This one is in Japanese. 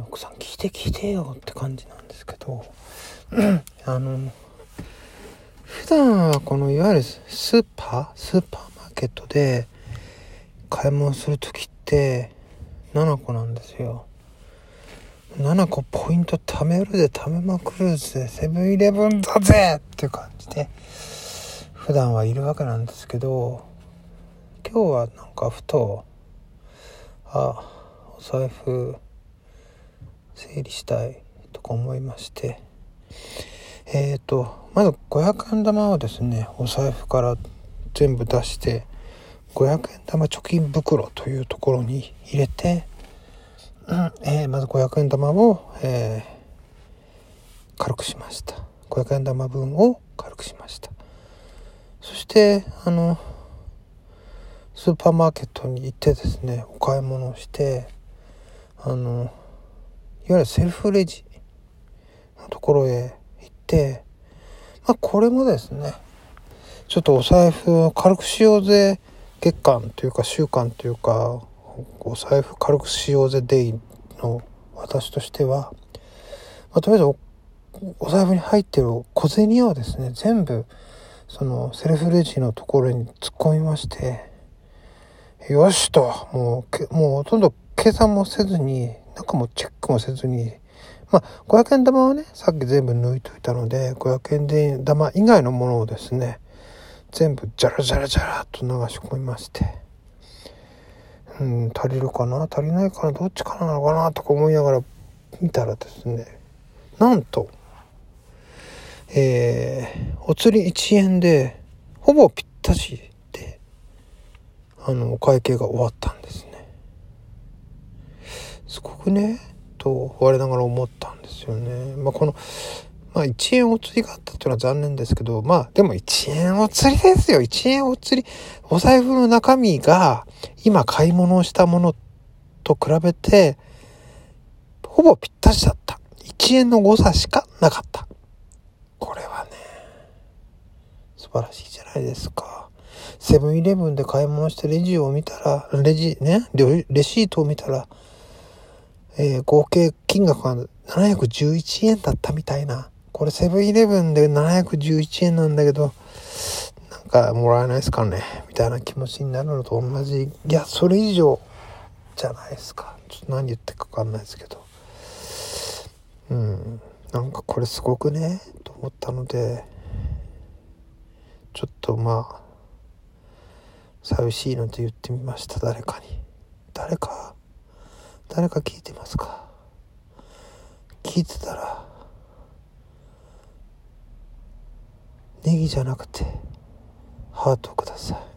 奥さん聞いて聞いてよって感じなんですけどあの普段はこのいわゆるスーパースーパーマーケットで買い物する時って7個なんですよ。7個ポイント貯めるで貯めまくるぜセブンイレブンだぜって感じで普段はいるわけなんですけど今日はなんかふとあお財布整理したいとか思いまして。えっ、ー、とまず500円玉をですねお財布から全部出して500円玉貯金袋というところに入れてうんえー、まず500円玉を、えー、軽くしました。500円玉分を軽くしました。そしてあのスーパーマーケットに行ってですねお買い物をしてあのいわゆるセルフレジのところへ行ってまあこれもですねちょっとお財布を軽くしようぜ月間というか週間というかお財布軽くしようぜデイの私としては、まあ、とりあえずおお財布に入ってる小銭をですね全部そのセルフレジのところに突っ込みましてよしともうもうほとんど計算もせずになんかもうチェックもせずにまあ500円玉はねさっき全部抜いといたので500円玉以外のものをですね全部ジャラジャラジャラと流し込みましてうん、足りるかな？足りないかな？どっちかなのかな？とか思いながら見たらですねなんとえー、お釣り1円でほぼぴったしであのお会計が終わったんですね。すごくねと我ながら思ったんですよねまあこのまあ1円お釣りがあったっていうのは残念ですけど、まあでも1円お釣りですよ。1円お釣り。お財布の中身が今買い物をしたものと比べて、ほぼぴったしだった。1円の誤差しかなかった。これはね、素晴らしいじゃないですか。セブンイレブンで買い物してレジを見たら、レジね、レシートを見たら、えー、合計金額が711円だったみたいな。これセブンイレブンで711円なんだけど、なんかもらえないですかねみたいな気持ちになるのと同じ。いや、それ以上じゃないですか。ちょっと何言ってかわかんないですけど。うん。なんかこれすごくね、と思ったので、ちょっとまあ、寂しいので言ってみました、誰かに。誰か、誰か聞いてますか？聞いてたら、ネギじゃなくてハートをください。